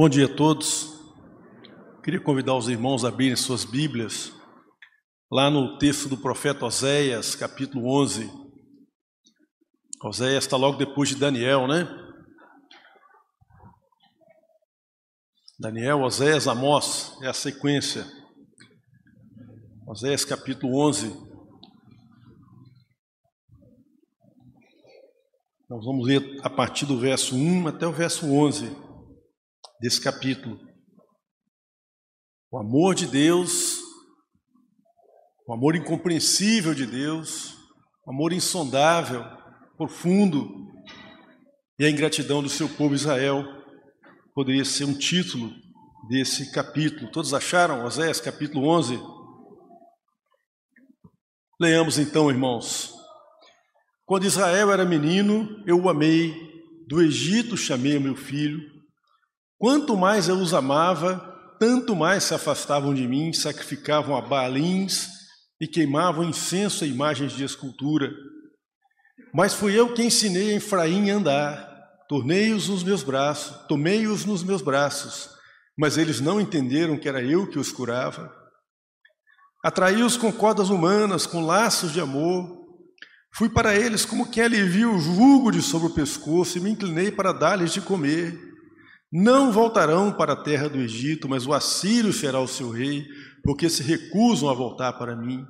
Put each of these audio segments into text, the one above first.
Bom dia a todos. Queria convidar os irmãos a abrirem suas Bíblias, lá no texto do profeta Oséias, capítulo 11. Oséias está logo depois de Daniel, né? Daniel, Oséias, Amós, é a sequência. Oséias, capítulo 11. Nós vamos ler a partir do verso 1 até o verso 11 desse capítulo. O amor de Deus, o amor incompreensível de Deus, o amor insondável, profundo, e a ingratidão do seu povo Israel poderia ser um título desse capítulo. Todos acharam? Oséias capítulo 11. Leamos então, irmãos. Quando Israel era menino, eu o amei, do Egito chamei meu filho. Quanto mais eu os amava, tanto mais se afastavam de mim, sacrificavam a Baalins e queimavam incenso a imagens de escultura. Mas fui eu que ensinei a Efraim a andar, tornei-os nos meus braços, tomei-os nos meus braços, mas eles não entenderam que era eu que os curava. Atraí-os com cordas humanas, com laços de amor. Fui para eles como quem alivia o jugo de sobre o pescoço e me inclinei para dar-lhes de comer. Não voltarão para a terra do Egito, mas o assírio será o seu rei, porque se recusam a voltar para mim.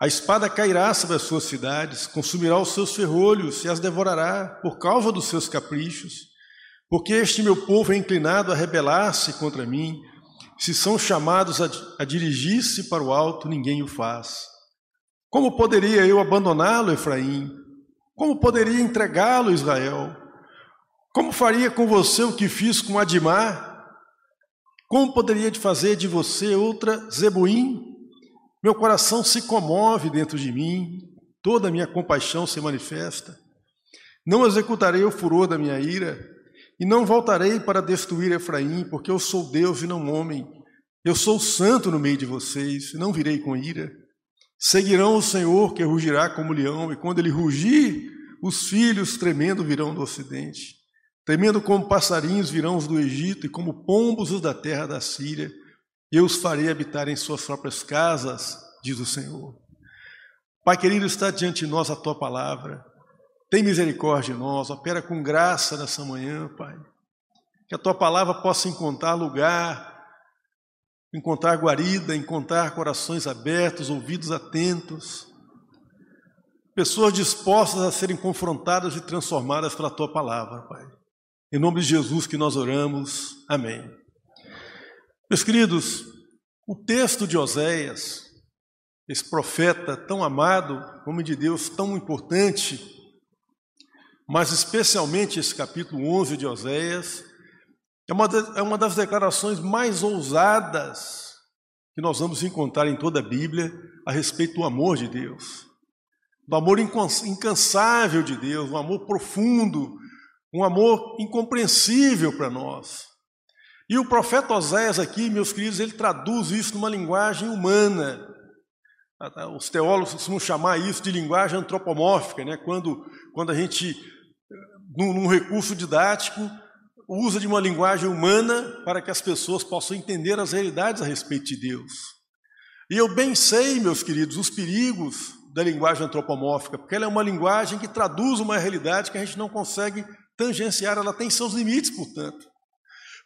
A espada cairá sobre as suas cidades, consumirá os seus ferrolhos e as devorará por causa dos seus caprichos. Porque este meu povo é inclinado a rebelar-se contra mim, se são chamados a, a dirigir-se para o alto, ninguém o faz. Como poderia eu abandoná-lo, Efraim? Como poderia entregá-lo, Israel? Como faria com você o que fiz com Adimar? Como poderia fazer de você outra Zebuim? Meu coração se comove dentro de mim, toda a minha compaixão se manifesta. Não executarei o furor da minha ira, e não voltarei para destruir Efraim, porque eu sou Deus e não homem. Eu sou santo no meio de vocês, não virei com ira. Seguirão o Senhor, que rugirá como leão, e quando ele rugir, os filhos tremendo virão do ocidente. Tremendo como passarinhos virão os do Egito, e como pombos os da terra da Síria, eu os farei habitar em suas próprias casas, diz o Senhor. Pai querido, está diante de nós a tua palavra. Tem misericórdia de nós, opera com graça nessa manhã, Pai. Que a tua palavra possa encontrar lugar, encontrar guarida, encontrar corações abertos, ouvidos atentos, pessoas dispostas a serem confrontadas e transformadas pela tua palavra, Pai. Em nome de Jesus que nós oramos. Amém. Meus queridos, o texto de Oséias, esse profeta tão amado, homem de Deus tão importante, mas especialmente esse capítulo 11 de Oséias, é uma, é uma das declarações mais ousadas que nós vamos encontrar em toda a Bíblia a respeito do amor de Deus, do amor incansável de Deus, um amor profundo, um amor incompreensível para nós. E o profeta Oséias aqui, meus queridos, ele traduz isso numa linguagem humana. Os teólogos costumam chamar isso de linguagem antropomórfica, né? quando, quando a gente, num, num recurso didático, usa de uma linguagem humana para que as pessoas possam entender as realidades a respeito de Deus. E eu bem sei, meus queridos, os perigos da linguagem antropomórfica, porque ela é uma linguagem que traduz uma realidade que a gente não consegue tangenciar, ela tem seus limites, portanto.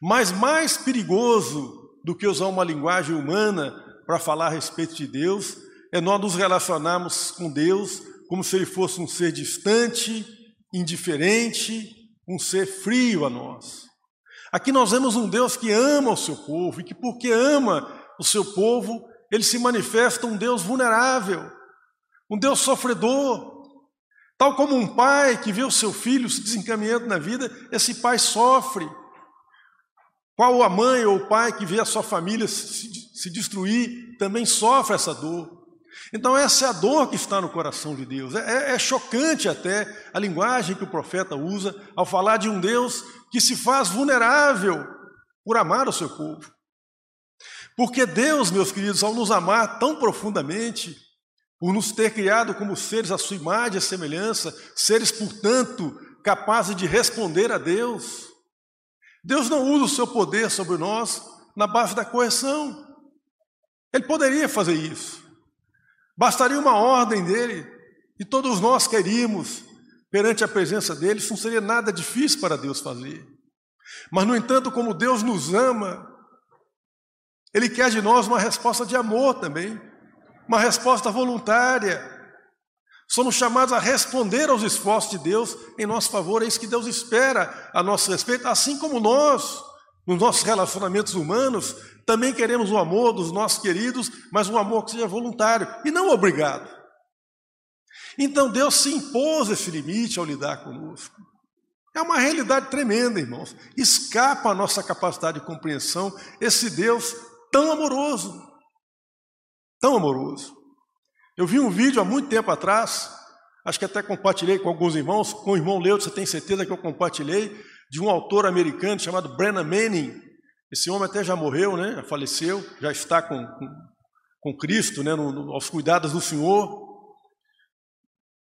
Mas mais perigoso do que usar uma linguagem humana para falar a respeito de Deus é nós nos relacionarmos com Deus como se ele fosse um ser distante, indiferente, um ser frio a nós. Aqui nós vemos um Deus que ama o seu povo e que, porque ama o seu povo, ele se manifesta um Deus vulnerável, um Deus sofredor, Tal como um pai que vê o seu filho se desencaminhando na vida, esse pai sofre. Qual a mãe ou o pai que vê a sua família se, se destruir também sofre essa dor. Então, essa é a dor que está no coração de Deus. É, é, é chocante até a linguagem que o profeta usa ao falar de um Deus que se faz vulnerável por amar o seu povo. Porque Deus, meus queridos, ao nos amar tão profundamente, por nos ter criado como seres à sua imagem e semelhança, seres, portanto, capazes de responder a Deus. Deus não usa o seu poder sobre nós na base da correção. Ele poderia fazer isso. Bastaria uma ordem dele e todos nós queríamos perante a presença dele, isso não seria nada difícil para Deus fazer. Mas, no entanto, como Deus nos ama, Ele quer de nós uma resposta de amor também, uma resposta voluntária. Somos chamados a responder aos esforços de Deus em nosso favor, é isso que Deus espera a nosso respeito, assim como nós, nos nossos relacionamentos humanos, também queremos o amor dos nossos queridos, mas um amor que seja voluntário e não obrigado. Então Deus se impôs esse limite ao lidar conosco. É uma realidade tremenda, irmãos. Escapa a nossa capacidade de compreensão esse Deus tão amoroso. Tão amoroso. Eu vi um vídeo há muito tempo atrás, acho que até compartilhei com alguns irmãos, com o irmão Leo, você tem certeza que eu compartilhei, de um autor americano chamado Brennan Manning. Esse homem até já morreu, né? Já faleceu, já está com, com, com Cristo, né? No, no, aos cuidados do Senhor.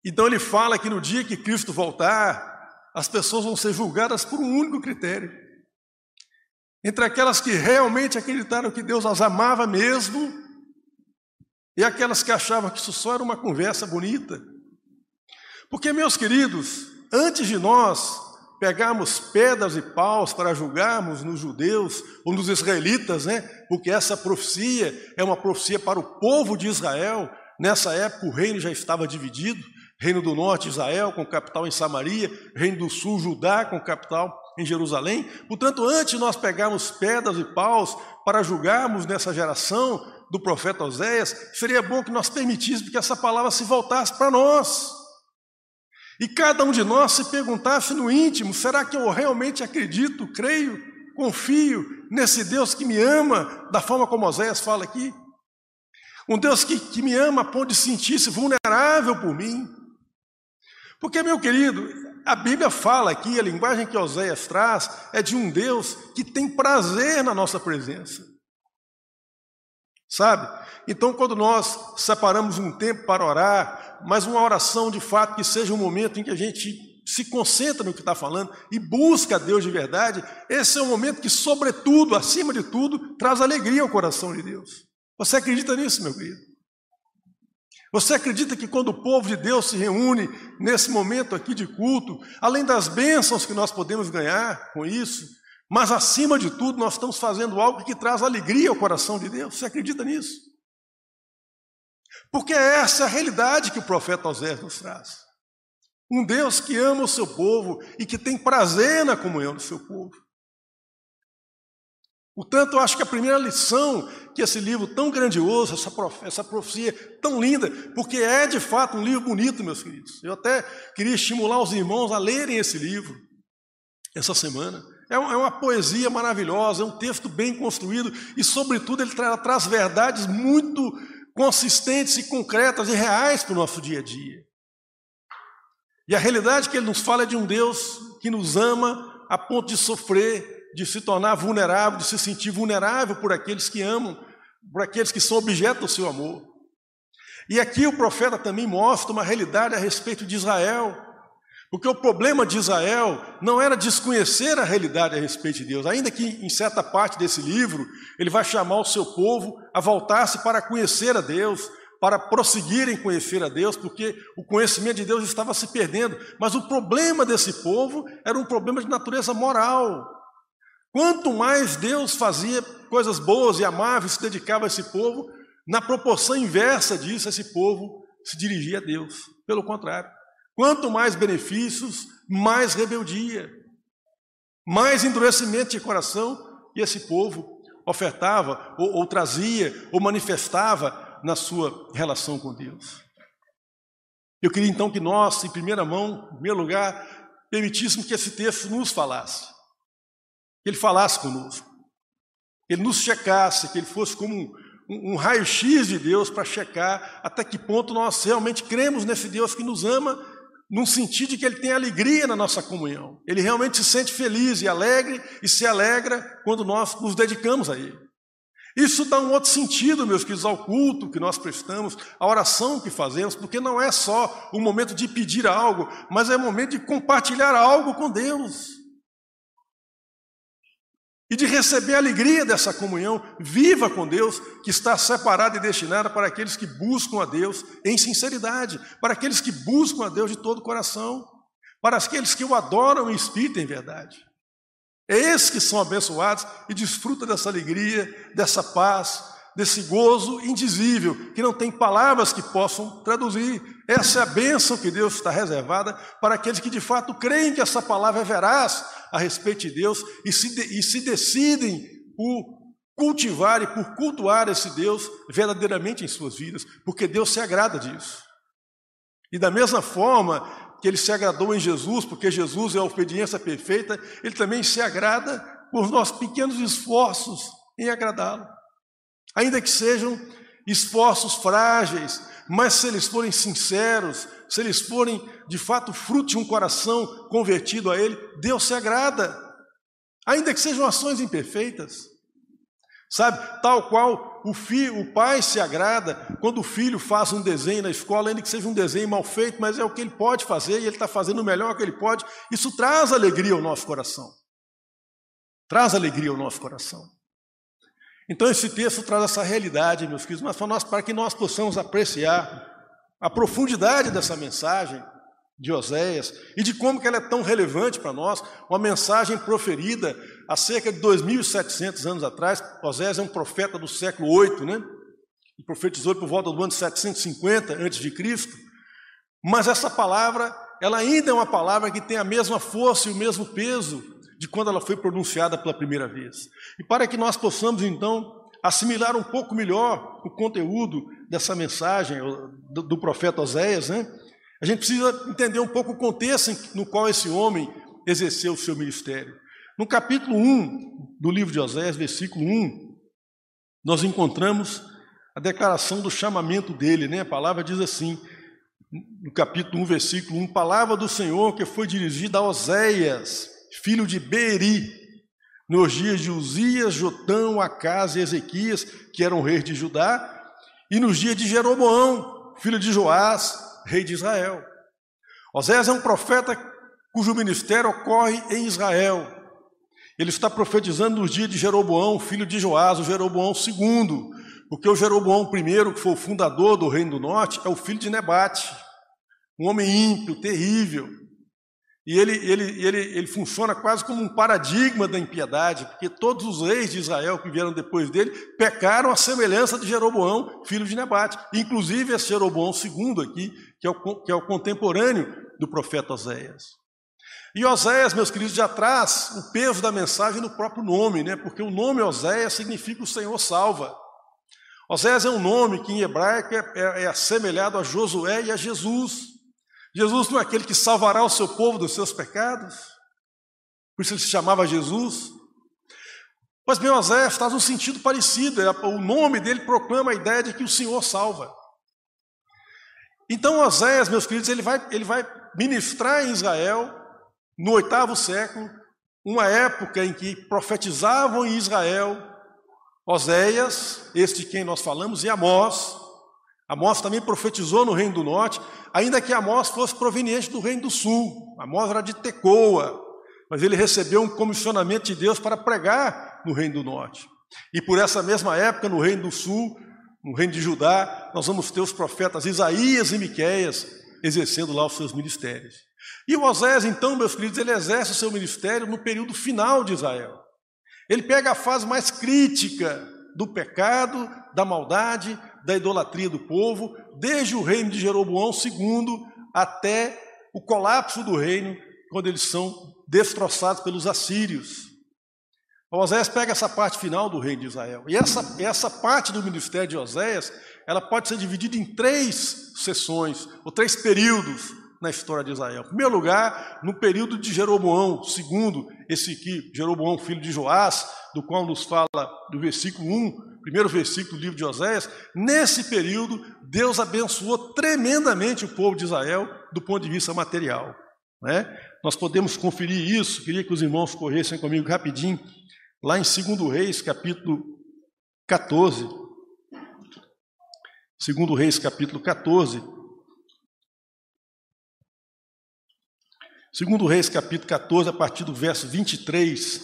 Então ele fala que no dia que Cristo voltar, as pessoas vão ser julgadas por um único critério. Entre aquelas que realmente acreditaram que Deus as amava mesmo, e aquelas que achavam que isso só era uma conversa bonita. Porque, meus queridos, antes de nós pegarmos pedras e paus para julgarmos nos judeus ou nos israelitas, né? Porque essa profecia é uma profecia para o povo de Israel. Nessa época o reino já estava dividido. Reino do Norte, Israel, com capital em Samaria, Reino do Sul, Judá, com capital em Jerusalém. Portanto, antes de nós pegarmos pedras e paus para julgarmos nessa geração do profeta Oséias, seria bom que nós permitíssemos que essa palavra se voltasse para nós. E cada um de nós se perguntasse no íntimo: será que eu realmente acredito, creio, confio nesse Deus que me ama, da forma como Oséias fala aqui? Um Deus que, que me ama a ponto de sentir-se vulnerável por mim, porque, meu querido, a Bíblia fala aqui, a linguagem que Oséias traz é de um Deus que tem prazer na nossa presença. Sabe? Então, quando nós separamos um tempo para orar, mas uma oração de fato que seja um momento em que a gente se concentra no que está falando e busca a Deus de verdade, esse é um momento que, sobretudo, acima de tudo, traz alegria ao coração de Deus. Você acredita nisso, meu querido? Você acredita que quando o povo de Deus se reúne nesse momento aqui de culto, além das bênçãos que nós podemos ganhar com isso, mas acima de tudo nós estamos fazendo algo que traz alegria ao coração de Deus? Você acredita nisso? Porque é essa a realidade que o profeta Osés nos traz. Um Deus que ama o seu povo e que tem prazer na comunhão do seu povo. Portanto, eu acho que a primeira lição que esse livro tão grandioso, essa, prof, essa profecia tão linda, porque é de fato um livro bonito, meus queridos. Eu até queria estimular os irmãos a lerem esse livro essa semana. É, uma, é uma poesia maravilhosa, é um texto bem construído e, sobretudo, ele tra traz verdades muito consistentes e concretas e reais para o nosso dia a dia. E a realidade que ele nos fala é de um Deus que nos ama a ponto de sofrer de se tornar vulnerável, de se sentir vulnerável por aqueles que amam, por aqueles que são objeto do seu amor. E aqui o profeta também mostra uma realidade a respeito de Israel, porque o problema de Israel não era desconhecer a realidade a respeito de Deus, ainda que em certa parte desse livro ele vai chamar o seu povo a voltar-se para conhecer a Deus, para prosseguir em conhecer a Deus, porque o conhecimento de Deus estava se perdendo. Mas o problema desse povo era um problema de natureza moral. Quanto mais Deus fazia coisas boas e amáveis, se dedicava a esse povo, na proporção inversa disso, esse povo se dirigia a Deus. Pelo contrário, quanto mais benefícios, mais rebeldia, mais endurecimento de coração que esse povo ofertava, ou, ou trazia, ou manifestava na sua relação com Deus. Eu queria então que nós, em primeira mão, em primeiro lugar, permitíssemos que esse texto nos falasse que ele falasse conosco, que ele nos checasse, que ele fosse como um, um, um raio-x de Deus para checar até que ponto nós realmente cremos nesse Deus que nos ama, num sentido de que ele tem alegria na nossa comunhão. Ele realmente se sente feliz e alegre e se alegra quando nós nos dedicamos a Ele. Isso dá um outro sentido, meus queridos, ao culto que nós prestamos, à oração que fazemos, porque não é só o momento de pedir algo, mas é o momento de compartilhar algo com Deus. E de receber a alegria dessa comunhão viva com Deus, que está separada e destinada para aqueles que buscam a Deus em sinceridade, para aqueles que buscam a Deus de todo o coração, para aqueles que o adoram em espírito em verdade. É esses que são abençoados e desfrutam dessa alegria, dessa paz, desse gozo indizível, que não tem palavras que possam traduzir. Essa é a bênção que Deus está reservada para aqueles que de fato creem que essa palavra é veraz a respeito de Deus e se, de, e se decidem por cultivar e por cultuar esse Deus verdadeiramente em suas vidas, porque Deus se agrada disso. E da mesma forma que ele se agradou em Jesus, porque Jesus é a obediência perfeita, ele também se agrada por nossos pequenos esforços em agradá-lo ainda que sejam esforços frágeis, mas se eles forem sinceros, se eles forem de fato fruto de um coração convertido a Ele, Deus se agrada, ainda que sejam ações imperfeitas. Sabe, tal qual o filho, o pai se agrada quando o filho faz um desenho na escola, ainda que seja um desenho mal feito, mas é o que ele pode fazer e ele está fazendo o melhor que ele pode. Isso traz alegria ao nosso coração. Traz alegria ao nosso coração. Então esse texto traz essa realidade, meus queridos, mas para, nós, para que nós possamos apreciar a profundidade dessa mensagem de Oséias e de como que ela é tão relevante para nós, uma mensagem proferida há cerca de 2.700 anos atrás. Oséias é um profeta do século 8, né? E profetizou por volta do ano 750 a.C. Mas essa palavra, ela ainda é uma palavra que tem a mesma força e o mesmo peso de quando ela foi pronunciada pela primeira vez. E para que nós possamos, então, assimilar um pouco melhor o conteúdo dessa mensagem do, do profeta Oséias, né? a gente precisa entender um pouco o contexto no qual esse homem exerceu o seu ministério. No capítulo 1 do livro de Oséias, versículo 1, nós encontramos a declaração do chamamento dele, né? A palavra diz assim, no capítulo 1, versículo 1, palavra do Senhor que foi dirigida a Oséias, filho de Beri, nos dias de Uzias, Jotão, Acas e Ezequias, que eram reis de Judá, e nos dias de Jeroboão, filho de Joás, rei de Israel. Oséias é um profeta cujo ministério ocorre em Israel. Ele está profetizando nos dias de Jeroboão, filho de Joás, o Jeroboão II, porque o Jeroboão I, que foi o fundador do Reino do Norte, é o filho de Nebate, um homem ímpio, terrível, e ele, ele, ele, ele funciona quase como um paradigma da impiedade, porque todos os reis de Israel que vieram depois dele pecaram à semelhança de Jeroboão, filho de Nebate. Inclusive esse Jeroboão II aqui, que é, o, que é o contemporâneo do profeta Oséias. E Oséias, meus queridos, já traz o peso da mensagem no próprio nome, né? porque o nome Oséias significa o Senhor salva. Oséias é um nome que em hebraico é, é, é assemelhado a Josué e a Jesus. Jesus não é aquele que salvará o seu povo dos seus pecados? Por isso ele se chamava Jesus. Mas Oséias traz um sentido parecido. É, o nome dele proclama a ideia de que o Senhor salva. Então Oséias, meus queridos, ele vai, ele vai ministrar em Israel, no oitavo século, uma época em que profetizavam em Israel Oséias, este de quem nós falamos, e Amós. Amós também profetizou no Reino do Norte, ainda que Amós fosse proveniente do Reino do Sul. Amós era de Tecoa, mas ele recebeu um comissionamento de Deus para pregar no Reino do Norte. E por essa mesma época, no Reino do Sul, no Reino de Judá, nós vamos ter os profetas Isaías e Miqueias exercendo lá os seus ministérios. E o Osés, então, meus queridos, ele exerce o seu ministério no período final de Israel. Ele pega a fase mais crítica do pecado, da maldade, da idolatria do povo, desde o reino de Jeroboão II até o colapso do reino, quando eles são destroçados pelos assírios. Oséias pega essa parte final do reino de Israel. E essa, essa parte do ministério de Oséias, ela pode ser dividida em três sessões, ou três períodos na história de Israel. Em primeiro lugar, no período de Jeroboão, segundo, esse aqui, Jeroboão, filho de Joás, do qual nos fala do versículo 1, primeiro versículo do livro de Oséias, nesse período, Deus abençoou tremendamente o povo de Israel do ponto de vista material. Né? Nós podemos conferir isso, queria que os irmãos corressem comigo rapidinho, lá em 2 Reis, capítulo 14. 2 Reis, capítulo 14. Segundo Reis, capítulo 14, a partir do verso 23,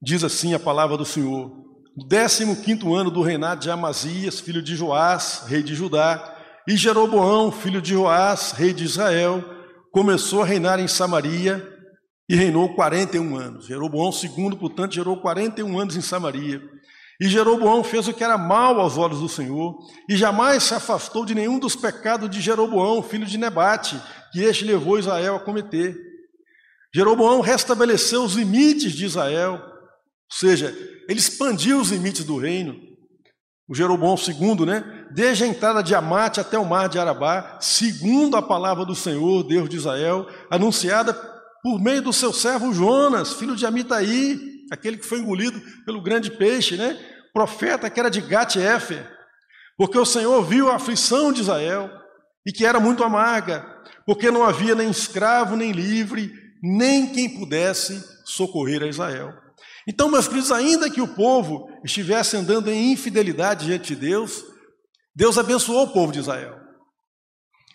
diz assim a palavra do Senhor: no 15 ano do reinado de Amazias, filho de Joás, rei de Judá, e Jeroboão, filho de Joás, rei de Israel, começou a reinar em Samaria e reinou 41 anos. Jeroboão II, portanto, gerou 41 anos em Samaria. E Jeroboão fez o que era mal aos olhos do Senhor, e jamais se afastou de nenhum dos pecados de Jeroboão, filho de Nebate, que este levou Israel a cometer. Jeroboão restabeleceu os limites de Israel, ou seja, ele expandiu os limites do reino. O Jeroboão II, né? Desde a entrada de Amate até o mar de Arabá, segundo a palavra do Senhor, Deus de Israel, anunciada por meio do seu servo Jonas, filho de Amitai, aquele que foi engolido pelo grande peixe, né? Profeta que era de Gat-Efer, porque o Senhor viu a aflição de Israel e que era muito amarga, porque não havia nem escravo nem livre, nem quem pudesse socorrer a Israel. Então, meus queridos, ainda que o povo estivesse andando em infidelidade diante de Deus, Deus abençoou o povo de Israel.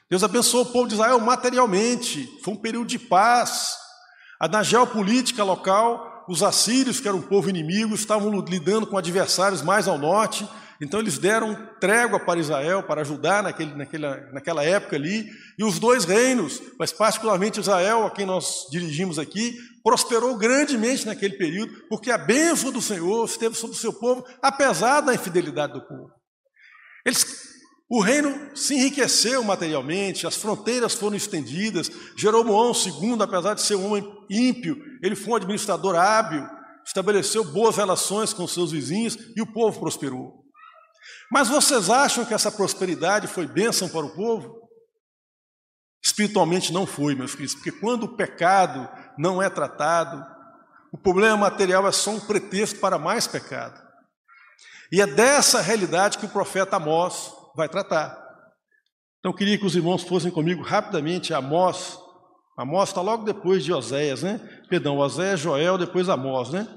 Deus abençoou o povo de Israel materialmente. Foi um período de paz. Na geopolítica local, os assírios, que eram um povo inimigo, estavam lidando com adversários mais ao norte, então eles deram trégua para Israel, para ajudar naquele, naquela, naquela época ali, e os dois reinos, mas particularmente Israel, a quem nós dirigimos aqui, prosperou grandemente naquele período, porque a bênção do Senhor esteve sobre o seu povo, apesar da infidelidade do povo. Eles o reino se enriqueceu materialmente, as fronteiras foram estendidas. Jeroboão II, apesar de ser um homem ímpio, ele foi um administrador hábil, estabeleceu boas relações com seus vizinhos e o povo prosperou. Mas vocês acham que essa prosperidade foi bênção para o povo? Espiritualmente não foi, meus queridos, porque quando o pecado não é tratado, o problema material é só um pretexto para mais pecado. E é dessa realidade que o profeta Amós vai tratar. Então eu queria que os irmãos fossem comigo rapidamente a Amós. Amós está logo depois de Oséias, né? Perdão, Oséias, Joel, depois Amós, né?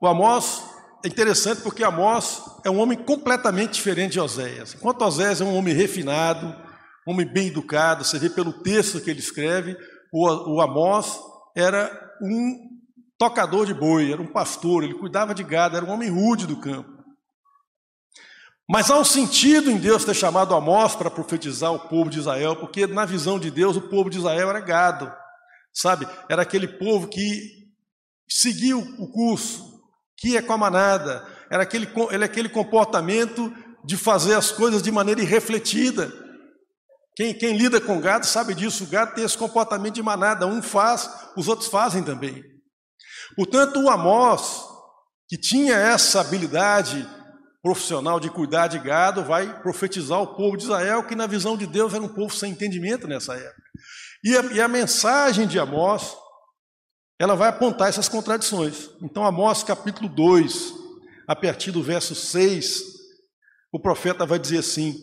O Amós é interessante porque Amós é um homem completamente diferente de Oséias. Enquanto Oséias é um homem refinado, um homem bem educado, você vê pelo texto que ele escreve, o, Amós era um tocador de boi, era um pastor, ele cuidava de gado, era um homem rude do campo. Mas há um sentido em Deus ter chamado Amós para profetizar o povo de Israel, porque na visão de Deus o povo de Israel era gado, sabe? Era aquele povo que seguiu o curso, que ia com a manada, era aquele, era aquele comportamento de fazer as coisas de maneira irrefletida. Quem, quem lida com gado sabe disso, o gado tem esse comportamento de manada, um faz, os outros fazem também. Portanto, o Amós, que tinha essa habilidade profissional de cuidar de gado vai profetizar o povo de Israel, que na visão de Deus era um povo sem entendimento nessa época. E a, e a mensagem de Amós, ela vai apontar essas contradições. Então, Amós capítulo 2, a partir do verso 6, o profeta vai dizer assim: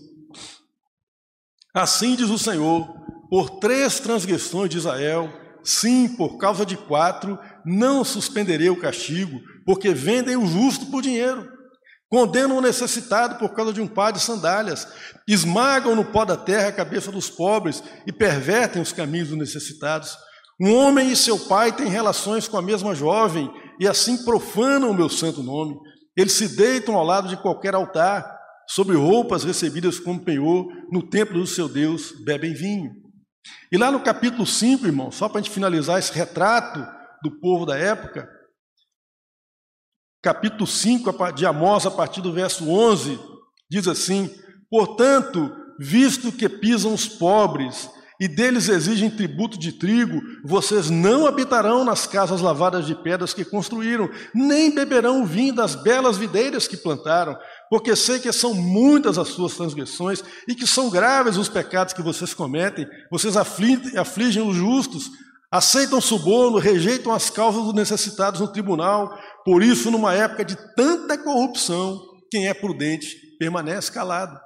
Assim diz o Senhor, por três transgressões de Israel, sim, por causa de quatro, não suspenderei o castigo, porque vendem o justo por dinheiro Condenam o necessitado por causa de um par de sandálias, esmagam no pó da terra a cabeça dos pobres e pervertem os caminhos dos necessitados. Um homem e seu pai têm relações com a mesma jovem e assim profanam o meu santo nome. Eles se deitam ao lado de qualquer altar, sobre roupas recebidas como penhor, no templo do seu Deus, bebem vinho. E lá no capítulo 5, irmão, só para a gente finalizar esse retrato do povo da época, capítulo 5 de Amós, a partir do verso 11, diz assim: Portanto, visto que pisam os pobres e deles exigem tributo de trigo, vocês não habitarão nas casas lavadas de pedras que construíram, nem beberão o vinho das belas videiras que plantaram, porque sei que são muitas as suas transgressões e que são graves os pecados que vocês cometem. Vocês afligem, afligem os justos, aceitam suborno, rejeitam as causas dos necessitados no tribunal, por isso, numa época de tanta corrupção, quem é prudente permanece calado.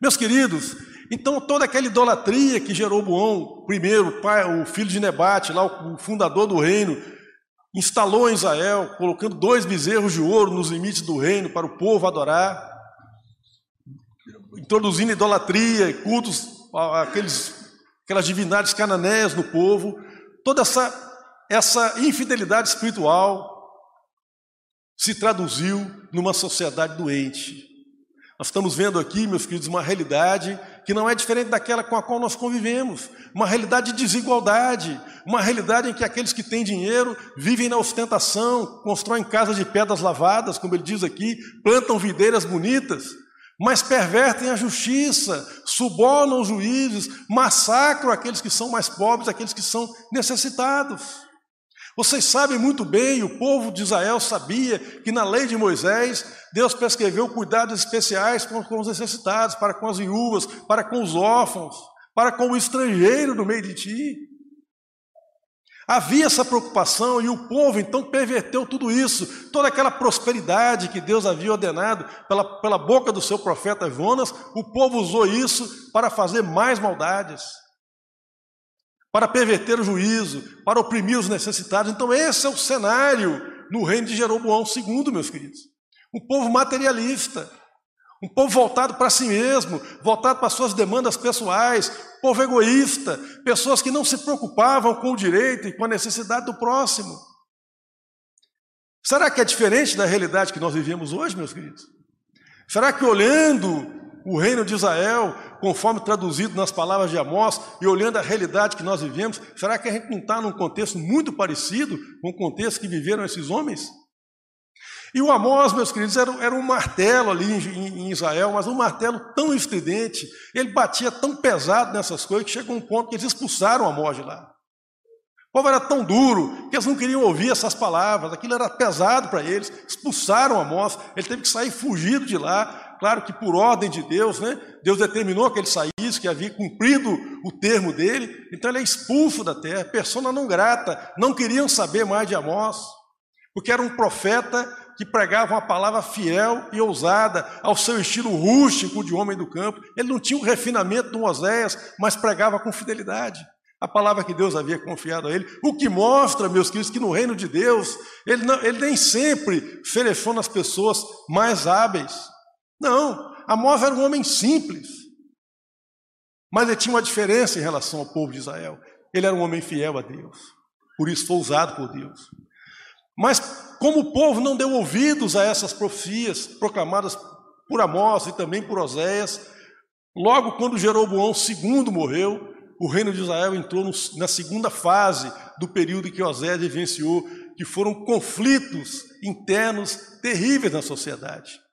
Meus queridos, então toda aquela idolatria que Jeroboão, primeiro, pai, o filho de Nebate, lá o fundador do reino, instalou em Israel, colocando dois bezerros de ouro nos limites do reino para o povo adorar, introduzindo idolatria, cultos, aqueles, aquelas divindades cananeias no povo, toda essa essa infidelidade espiritual se traduziu numa sociedade doente. Nós estamos vendo aqui, meus queridos, uma realidade que não é diferente daquela com a qual nós convivemos, uma realidade de desigualdade, uma realidade em que aqueles que têm dinheiro vivem na ostentação, constroem casas de pedras lavadas, como ele diz aqui, plantam videiras bonitas, mas pervertem a justiça, subornam os juízes, massacram aqueles que são mais pobres, aqueles que são necessitados. Vocês sabem muito bem, o povo de Israel sabia que na lei de Moisés, Deus prescreveu cuidados especiais com, com os necessitados, para com as viúvas, para com os órfãos, para com o estrangeiro no meio de ti. Havia essa preocupação e o povo então perverteu tudo isso, toda aquela prosperidade que Deus havia ordenado pela, pela boca do seu profeta Jonas, o povo usou isso para fazer mais maldades para perverter o juízo, para oprimir os necessitados. Então, esse é o cenário no reino de Jeroboão II, meus queridos. Um povo materialista, um povo voltado para si mesmo, voltado para suas demandas pessoais, povo egoísta, pessoas que não se preocupavam com o direito e com a necessidade do próximo. Será que é diferente da realidade que nós vivemos hoje, meus queridos? Será que olhando o reino de Israel, conforme traduzido nas palavras de Amós, e olhando a realidade que nós vivemos, será que a gente não está num contexto muito parecido com o contexto que viveram esses homens? E o Amós, meus queridos, era, era um martelo ali em, em, Israel, mas um martelo tão estridente, ele batia tão pesado nessas coisas que chegou um ponto que eles expulsaram Amós de lá. O povo era tão duro que eles não queriam ouvir essas palavras, aquilo era pesado para eles, expulsaram Amós, ele teve que sair fugido de lá, claro que por ordem de Deus, né? Deus determinou que ele saísse, que havia cumprido o termo dele, então ele é expulso da terra, persona não grata, não queriam saber mais de Amós, porque era um profeta que pregava uma palavra fiel e ousada, ao seu estilo rústico de homem do campo. Ele não tinha o refinamento do Oséias, mas pregava com fidelidade. A palavra que Deus havia confiado a ele, o que mostra, meus queridos, que no reino de Deus, ele, não, ele nem sempre seleciona as pessoas mais hábeis. Não, Amós era um homem simples. Mas ele tinha uma diferença em relação ao povo de Israel. Ele era um homem fiel a Deus. Por isso foi usado por Deus. Mas como o povo não deu ouvidos a essas profecias proclamadas por Amós e também por Oséias, logo quando Jeroboão II morreu, o reino de Israel entrou na segunda fase do período que Oséias vivenciou, que foram conflitos internos terríveis na sociedade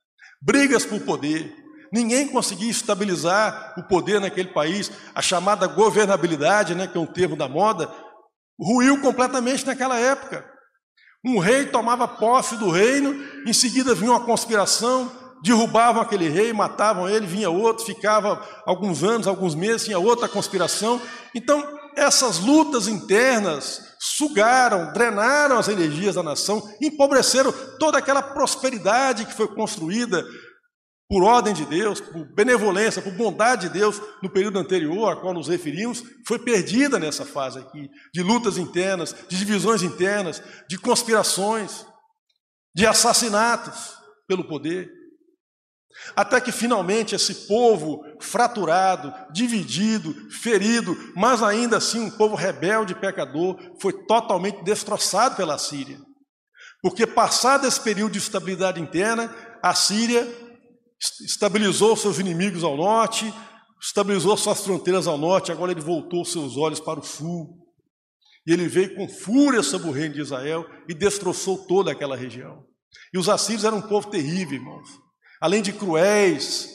brigas por poder. Ninguém conseguia estabilizar o poder naquele país. A chamada governabilidade, né, que é um termo da moda, ruiu completamente naquela época. Um rei tomava posse do reino, em seguida vinha uma conspiração, derrubavam aquele rei, matavam ele, vinha outro, ficava alguns anos, alguns meses, tinha outra conspiração. Então, essas lutas internas sugaram, drenaram as energias da nação, empobreceram toda aquela prosperidade que foi construída por ordem de Deus, por benevolência, por bondade de Deus no período anterior a qual nos referimos, foi perdida nessa fase aqui, de lutas internas, de divisões internas, de conspirações, de assassinatos pelo poder. Até que finalmente esse povo fraturado, dividido, ferido, mas ainda assim um povo rebelde e pecador, foi totalmente destroçado pela Síria. Porque passado esse período de estabilidade interna, a Síria estabilizou seus inimigos ao norte, estabilizou suas fronteiras ao norte, agora ele voltou seus olhos para o sul. E ele veio com fúria sobre o reino de Israel e destroçou toda aquela região. E os assírios eram um povo terrível, irmãos além de cruéis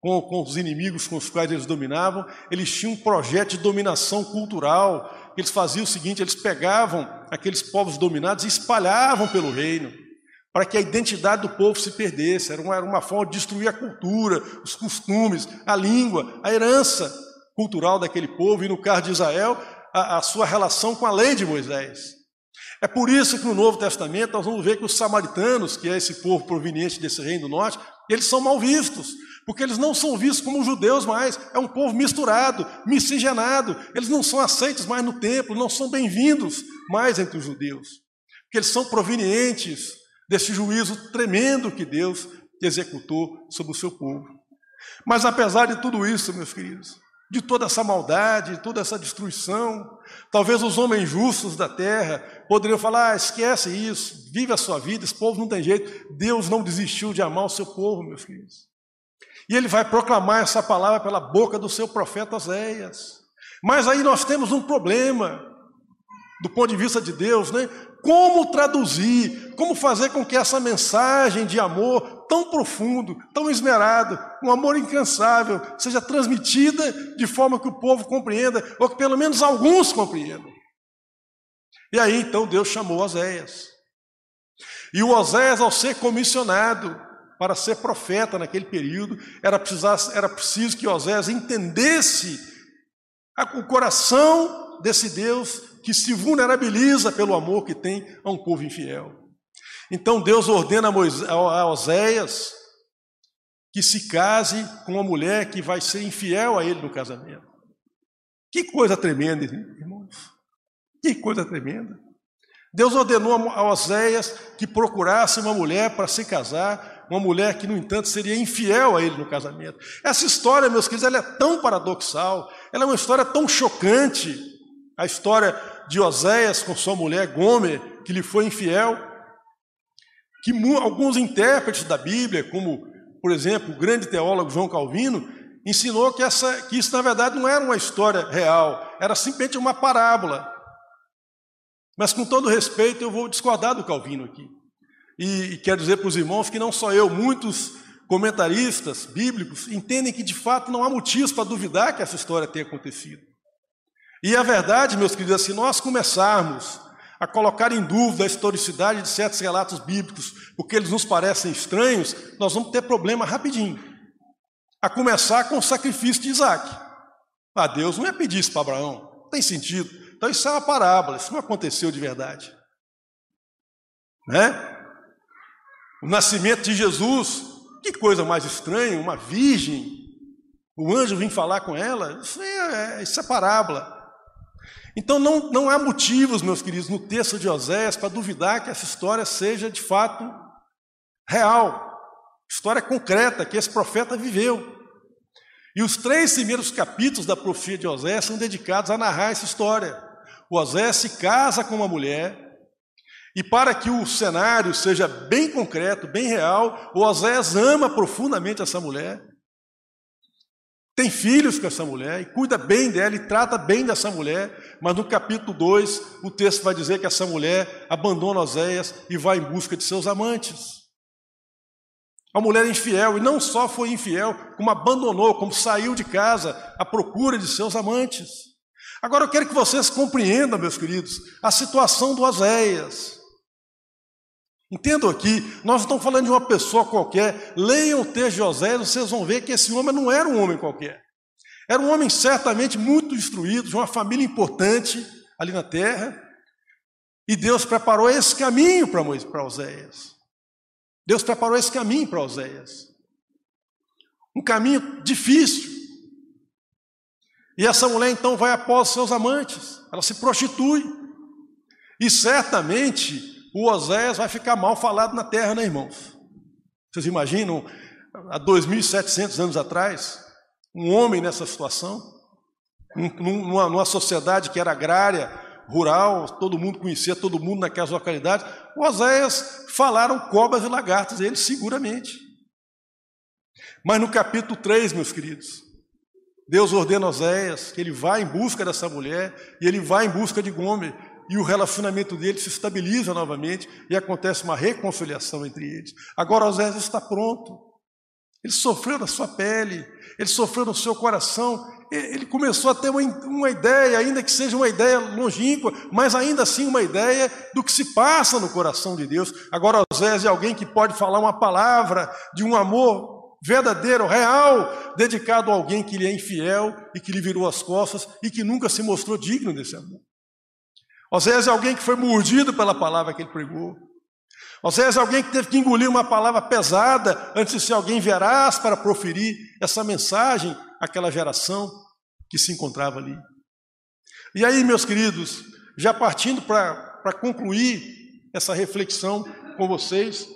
com, com, os inimigos com os quais eles dominavam, eles tinham um projeto de dominação cultural. Eles faziam o seguinte: eles pegavam aqueles povos dominados e espalhavam pelo reino, para que a identidade do povo se perdesse. Era uma, era uma forma de destruir a cultura, os costumes, a língua, a herança cultural daquele povo, e no caso de Israel, a, a sua relação com a lei de Moisés. É por isso que no Novo Testamento nós vamos ver que os samaritanos, que é esse povo proveniente desse reino do norte, eles são mal vistos, porque eles não são vistos como judeus mais, é um povo misturado, miscigenado, eles não são aceitos mais no templo, não são bem-vindos mais entre os judeus, porque eles são provenientes desse juízo tremendo que Deus executou sobre o seu povo. Mas apesar de tudo isso, meus queridos, de toda essa maldade, de toda essa destruição. Talvez os homens justos da terra poderiam falar: ah, esquece isso, vive a sua vida, esse povo não tem jeito. Deus não desistiu de amar o seu povo, meus filhos. E ele vai proclamar essa palavra pela boca do seu profeta Oséias. Mas aí nós temos um problema, do ponto de vista de Deus, né? Como traduzir, como fazer com que essa mensagem de amor tão profundo, tão esmerado, um amor incansável, seja transmitida de forma que o povo compreenda, ou que pelo menos alguns compreendam. E aí então Deus chamou Oséias. E o Oséias, ao ser comissionado para ser profeta naquele período, era, precisar, era preciso que Oséias entendesse o coração desse Deus que se vulnerabiliza pelo amor que tem a um povo infiel. Então Deus ordena a Oséias que se case com uma mulher que vai ser infiel a ele no casamento. Que coisa tremenda, irmãos. Que coisa tremenda. Deus ordenou a Oséias que procurasse uma mulher para se casar, uma mulher que, no entanto, seria infiel a ele no casamento. Essa história, meus queridos, ela é tão paradoxal, ela é uma história tão chocante. A história de Oséias com sua mulher Gomer, que lhe foi infiel, que alguns intérpretes da Bíblia, como, por exemplo, o grande teólogo João Calvino, ensinou que, essa, que isso, na verdade, não era uma história real, era simplesmente uma parábola. Mas, com todo respeito, eu vou discordar do Calvino aqui. E, e quero dizer para os irmãos que não só eu, muitos comentaristas bíblicos entendem que, de fato, não há motivos para duvidar que essa história tenha acontecido. E a verdade, meus queridos, é se nós começarmos a colocar em dúvida a historicidade de certos relatos bíblicos, porque eles nos parecem estranhos, nós vamos ter problema rapidinho. A começar com o sacrifício de Isaac. Ah, Deus não ia pedir isso para Abraão, não tem sentido. Então isso é uma parábola, isso não aconteceu de verdade. Né? O nascimento de Jesus, que coisa mais estranha, uma virgem, o anjo vem falar com ela, isso é, isso é parábola. Então não, não há motivos, meus queridos, no texto de Oséias para duvidar que essa história seja de fato real, história concreta que esse profeta viveu. E os três primeiros capítulos da profecia de Oséias são dedicados a narrar essa história. O Oséias se casa com uma mulher, e para que o cenário seja bem concreto, bem real, o Oséias ama profundamente essa mulher tem filhos com essa mulher e cuida bem dela e trata bem dessa mulher, mas no capítulo 2 o texto vai dizer que essa mulher abandona Oséias e vai em busca de seus amantes. A mulher infiel, e não só foi infiel, como abandonou, como saiu de casa à procura de seus amantes. Agora eu quero que vocês compreendam, meus queridos, a situação do Oséias. Entendam aqui, nós não estamos falando de uma pessoa qualquer. Leiam o texto de Oséias, vocês vão ver que esse homem não era um homem qualquer. Era um homem certamente muito instruído, de uma família importante ali na terra. E Deus preparou esse caminho para Oséias. Deus preparou esse caminho para Oséias. Um caminho difícil. E essa mulher então vai após seus amantes, ela se prostitui. E certamente o Oséias vai ficar mal falado na terra, né, irmãos? Vocês imaginam, há 2.700 anos atrás, um homem nessa situação, numa, numa sociedade que era agrária, rural, todo mundo conhecia todo mundo naquelas localidades, o Oséias falaram cobras e lagartas, ele seguramente. Mas no capítulo 3, meus queridos, Deus ordena Oséias que ele vá em busca dessa mulher e ele vai em busca de Gomer e o relacionamento deles se estabiliza novamente e acontece uma reconciliação entre eles. Agora Oséias está pronto. Ele sofreu na sua pele, ele sofreu no seu coração, ele começou a ter uma, uma ideia, ainda que seja uma ideia longínqua, mas ainda assim uma ideia do que se passa no coração de Deus. Agora Oséias é alguém que pode falar uma palavra de um amor verdadeiro, real, dedicado a alguém que lhe é infiel e que lhe virou as costas e que nunca se mostrou digno desse amor. Oséias é alguém que foi mordido pela palavra que ele pregou. Oséias é alguém que teve que engolir uma palavra pesada antes de ser alguém veraz para proferir essa mensagem àquela geração que se encontrava ali. E aí, meus queridos, já partindo para concluir essa reflexão com vocês,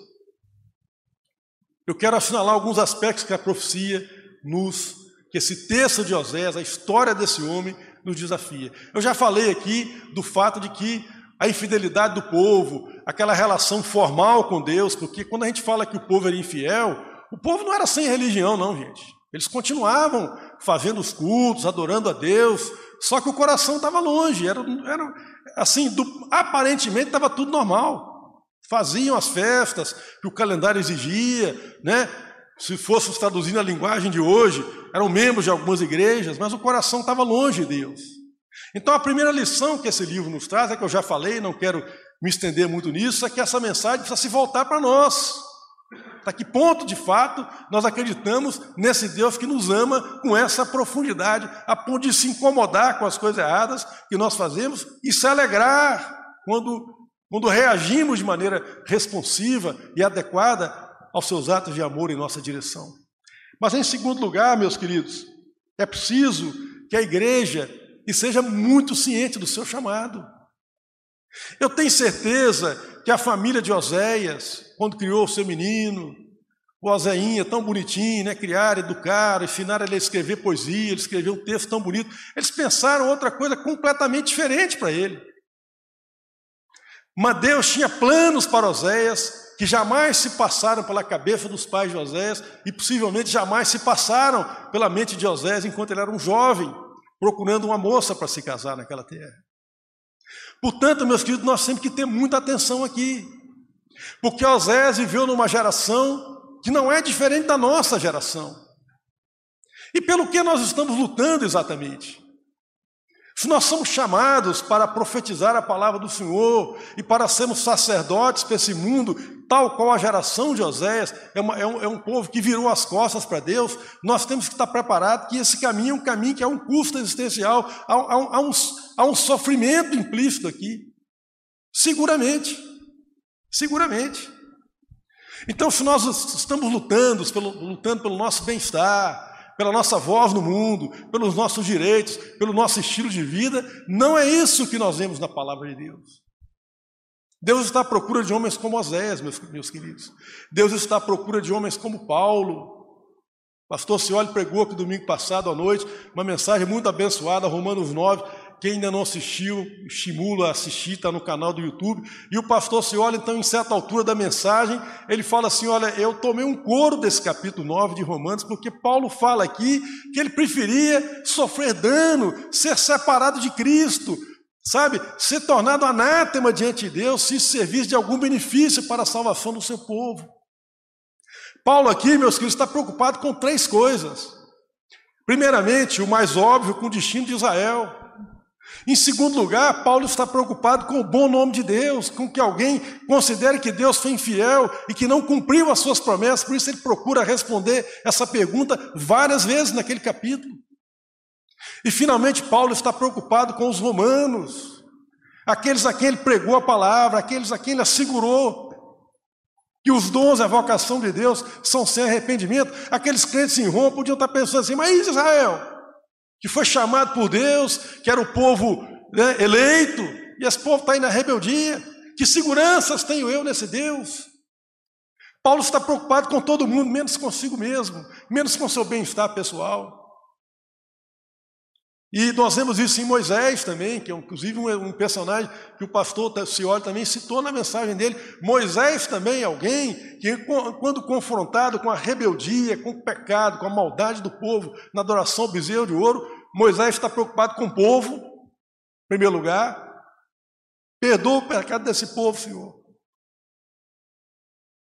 eu quero assinalar alguns aspectos que a profecia nos que esse texto de Osés, a história desse homem, nos desafia. Eu já falei aqui do fato de que a infidelidade do povo, aquela relação formal com Deus, porque quando a gente fala que o povo era infiel, o povo não era sem religião, não, gente. Eles continuavam fazendo os cultos, adorando a Deus, só que o coração estava longe, era, era assim, do, aparentemente estava tudo normal. Faziam as festas que o calendário exigia, né? Se fôssemos traduzindo a linguagem de hoje, eram membros de algumas igrejas, mas o coração estava longe de Deus. Então a primeira lição que esse livro nos traz, é que eu já falei, não quero me estender muito nisso, é que essa mensagem precisa se voltar para nós. Até que ponto, de fato, nós acreditamos nesse Deus que nos ama com essa profundidade, a ponto de se incomodar com as coisas erradas que nós fazemos e se alegrar quando, quando reagimos de maneira responsiva e adequada aos seus atos de amor em nossa direção. Mas, em segundo lugar, meus queridos, é preciso que a igreja seja muito ciente do seu chamado. Eu tenho certeza que a família de Oséias, quando criou o seu menino, o Oséinha, tão bonitinho, né? Criaram, educaram, ensinaram ele a escrever poesia, ele escreveu um texto tão bonito. Eles pensaram outra coisa completamente diferente para ele. Mas Deus tinha planos para Oséias que jamais se passaram pela cabeça dos pais de Oséias e possivelmente jamais se passaram pela mente de Oséias enquanto ele era um jovem, procurando uma moça para se casar naquela terra. Portanto, meus queridos, nós temos que ter muita atenção aqui. Porque Osés viveu numa geração que não é diferente da nossa geração. E pelo que nós estamos lutando exatamente? Se nós somos chamados para profetizar a palavra do Senhor e para sermos sacerdotes para esse mundo, tal qual a geração de Oséias, é, uma, é, um, é um povo que virou as costas para Deus, nós temos que estar preparados que esse caminho é um caminho que é um custo existencial, há, há, há, um, há um sofrimento implícito aqui. Seguramente. Seguramente. Então, se nós estamos lutando pelo, lutando pelo nosso bem-estar, pela nossa voz no mundo, pelos nossos direitos, pelo nosso estilo de vida, não é isso que nós vemos na palavra de Deus. Deus está à procura de homens como Osés, meus, meus queridos. Deus está à procura de homens como Paulo. Pastor Cioli pregou aqui domingo passado à noite uma mensagem muito abençoada, Romanos 9, quem ainda não assistiu, estimula a assistir, está no canal do YouTube. E o pastor se olha, então, em certa altura da mensagem, ele fala assim: Olha, eu tomei um coro desse capítulo 9 de Romanos, porque Paulo fala aqui que ele preferia sofrer dano, ser separado de Cristo, sabe, ser tornado anátema diante de Deus, se servir de algum benefício para a salvação do seu povo. Paulo aqui, meus queridos, está preocupado com três coisas. Primeiramente, o mais óbvio, com o destino de Israel. Em segundo lugar, Paulo está preocupado com o bom nome de Deus, com que alguém considere que Deus foi infiel e que não cumpriu as suas promessas, por isso ele procura responder essa pergunta várias vezes naquele capítulo. E finalmente, Paulo está preocupado com os romanos, aqueles a quem ele pregou a palavra, aqueles a quem ele assegurou que os dons a vocação de Deus são sem arrependimento. Aqueles crentes em Roma podiam estar pensando assim, mas Israel, que foi chamado por Deus, que era o povo né, eleito, e esse povo está aí na rebeldia. Que seguranças tenho eu nesse Deus? Paulo está preocupado com todo mundo, menos consigo mesmo, menos com seu bem-estar pessoal. E nós vemos isso em Moisés também, que é inclusive um, personagem que o pastor Cioli também citou na mensagem dele. Moisés também é alguém que, quando confrontado com a rebeldia, com o pecado, com a maldade do povo na adoração ao bezerro de ouro, Moisés está preocupado com o povo, em primeiro lugar. Perdoa o pecado desse povo, Senhor.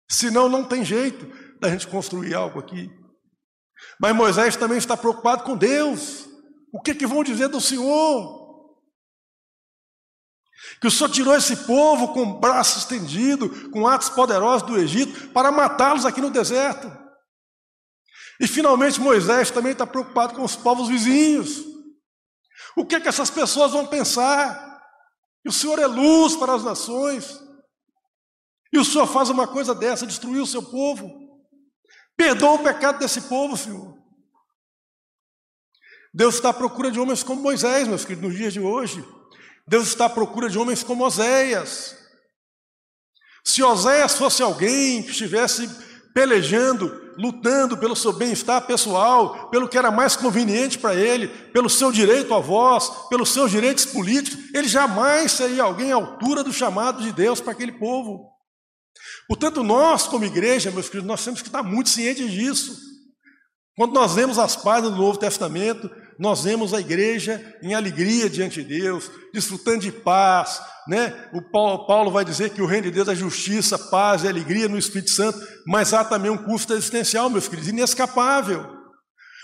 Senão não tem jeito da gente construir algo aqui. Mas Moisés também está preocupado com Deus. O que, que vão dizer do Senhor? Que o Senhor tirou esse povo com o braço estendido, com atos poderosos do Egito, para matá-los aqui no deserto. E finalmente Moisés também está preocupado com os povos vizinhos. O que, que essas pessoas vão pensar? Que o Senhor é luz para as nações. E o Senhor faz uma coisa dessa, destruir o seu povo. Perdoa o pecado desse povo, Senhor. Deus está à procura de homens como Moisés, meus queridos, nos dias de hoje. Deus está à procura de homens como Oséias. Se Oséias fosse alguém que estivesse pelejando lutando pelo seu bem-estar pessoal, pelo que era mais conveniente para ele, pelo seu direito à voz, pelos seus direitos políticos, ele jamais seria alguém à altura do chamado de Deus para aquele povo. Portanto, nós, como igreja, meus queridos, nós temos que estar muito cientes disso. Quando nós vemos as páginas do Novo Testamento, nós vemos a igreja em alegria diante de Deus, desfrutando de paz, né? O Paulo, vai dizer que o reino de Deus é justiça, paz e alegria no Espírito Santo, mas há também um custo existencial, meus queridos, inescapável.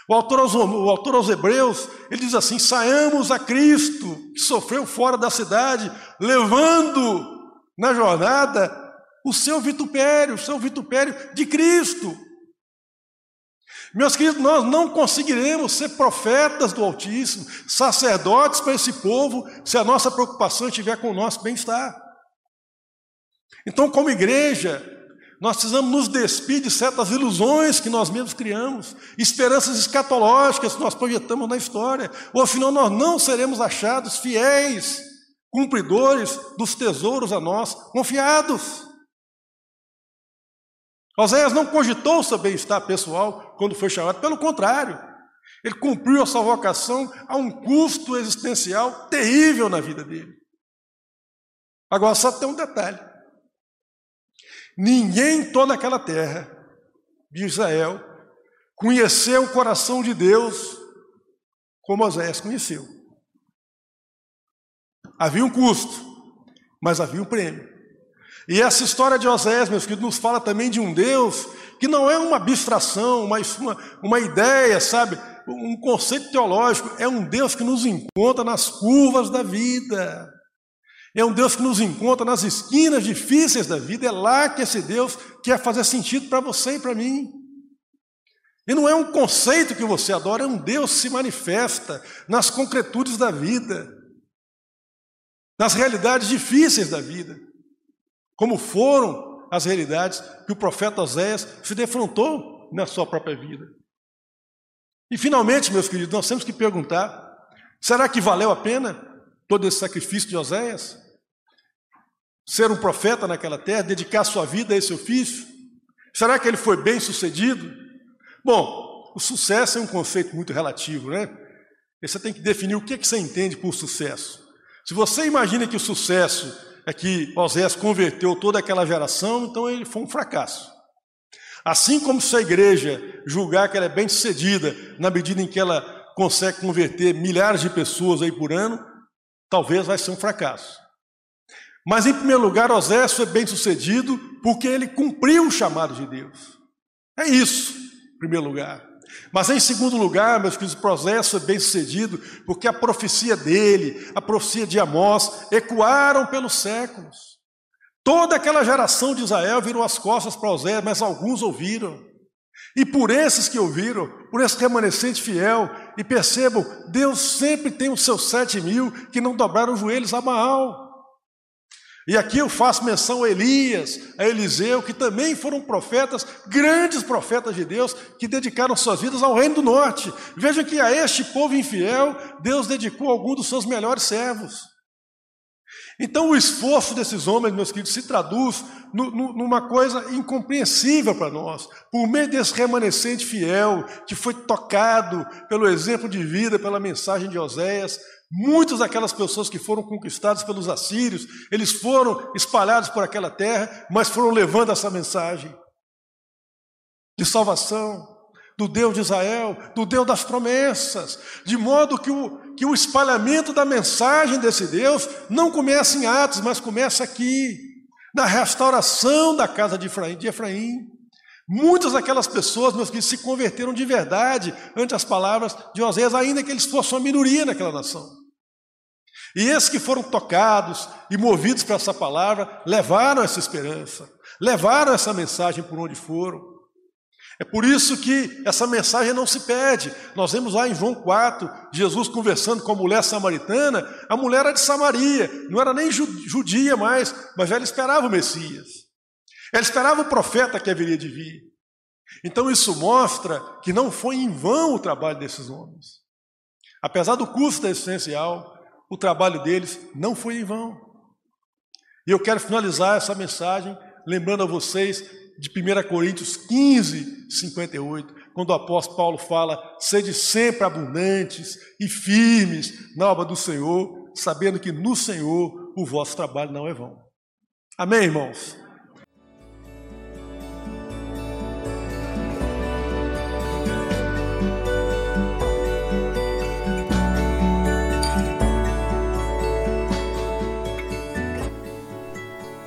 O autor, aos, o autor aos Hebreus, ele diz assim: saiamos a Cristo, que sofreu fora da cidade, levando na jornada o seu vitupério, o seu vitupério de Cristo. Meus queridos, nós não conseguiremos ser profetas do Altíssimo, sacerdotes para esse povo, se a nossa preocupação estiver com o nosso bem-estar. Então, como igreja, nós precisamos nos despir de certas ilusões que nós mesmos criamos, esperanças escatológicas que nós projetamos na história, ou afinal nós não seremos achados fiéis, cumpridores dos tesouros a nós confiados. Oséias não cogitou seu bem-estar pessoal quando foi chamado, pelo contrário, ele cumpriu a sua vocação a um custo existencial terrível na vida dele. Agora só tem um detalhe: ninguém em toda aquela terra de Israel conheceu o coração de Deus como Oséias conheceu. Havia um custo, mas havia um prêmio. E essa história de Oséias, meus queridos, nos fala também de um Deus que não é uma abstração, uma, uma, uma ideia, sabe? Um conceito teológico. É um Deus que nos encontra nas curvas da vida. É um Deus que nos encontra nas esquinas difíceis da vida. É lá que esse Deus quer fazer sentido para você e para mim. E não é um conceito que você adora, é um Deus que se manifesta nas concretudes da vida, nas realidades difíceis da vida como foram as realidades que o profeta Oséias se defrontou na sua própria vida. E finalmente, meus queridos, nós temos que perguntar: será que valeu a pena todo esse sacrifício de Oséias? Ser um profeta naquela terra, dedicar sua vida a esse ofício? Será que ele foi bem sucedido? Bom, o sucesso é um conceito muito relativo, né? Você tem que definir o que, é que você entende por sucesso. Se você imagina que o sucesso é que Osés converteu toda aquela geração, então ele foi um fracasso. Assim como se a igreja julgar que ela é bem sucedida na medida em que ela consegue converter milhares de pessoas aí por ano, talvez vai ser um fracasso. Mas em primeiro lugar, Osés foi bem sucedido porque ele cumpriu o chamado de Deus. É isso, em primeiro lugar. Mas em segundo lugar, meus queridos, o processo é bem sucedido, porque a profecia dele, a profecia de Amós, ecoaram pelos séculos. Toda aquela geração de Israel virou as costas para Osé, mas alguns ouviram. E por esses que ouviram, por esse remanescente fiel, e percebam, Deus sempre tem os seus sete mil que não dobraram os joelhos a Baal. E aqui eu faço menção a Elias, a Eliseu, que também foram profetas, grandes profetas de Deus, que dedicaram suas vidas ao reino do norte. Veja que a este povo infiel, Deus dedicou algum dos seus melhores servos. Então o esforço desses homens, meus queridos, se traduz numa coisa incompreensível para nós. Por meio desse remanescente fiel, que foi tocado pelo exemplo de vida, pela mensagem de Oséias, Muitas daquelas pessoas que foram conquistadas pelos assírios, eles foram espalhados por aquela terra, mas foram levando essa mensagem de salvação, do Deus de Israel, do Deus das promessas, de modo que o, que o espalhamento da mensagem desse Deus não começa em Atos, mas começa aqui, na restauração da casa de Efraim. De Efraim. Muitas daquelas pessoas, meus queridos, se converteram de verdade ante as palavras de Oséias, ainda que eles fossem uma minoria naquela nação. E esses que foram tocados e movidos por essa palavra levaram essa esperança, levaram essa mensagem por onde foram. É por isso que essa mensagem não se perde. Nós vemos lá em João 4, Jesus conversando com a mulher samaritana. A mulher era de Samaria, não era nem judia mais, mas ela esperava o Messias. Ela esperava o profeta que haveria de vir. Então isso mostra que não foi em vão o trabalho desses homens. Apesar do custo existencial, o trabalho deles não foi em vão. E eu quero finalizar essa mensagem lembrando a vocês de 1 Coríntios 15, 58, quando o apóstolo Paulo fala: sede sempre abundantes e firmes na obra do Senhor, sabendo que no Senhor o vosso trabalho não é vão. Amém, irmãos?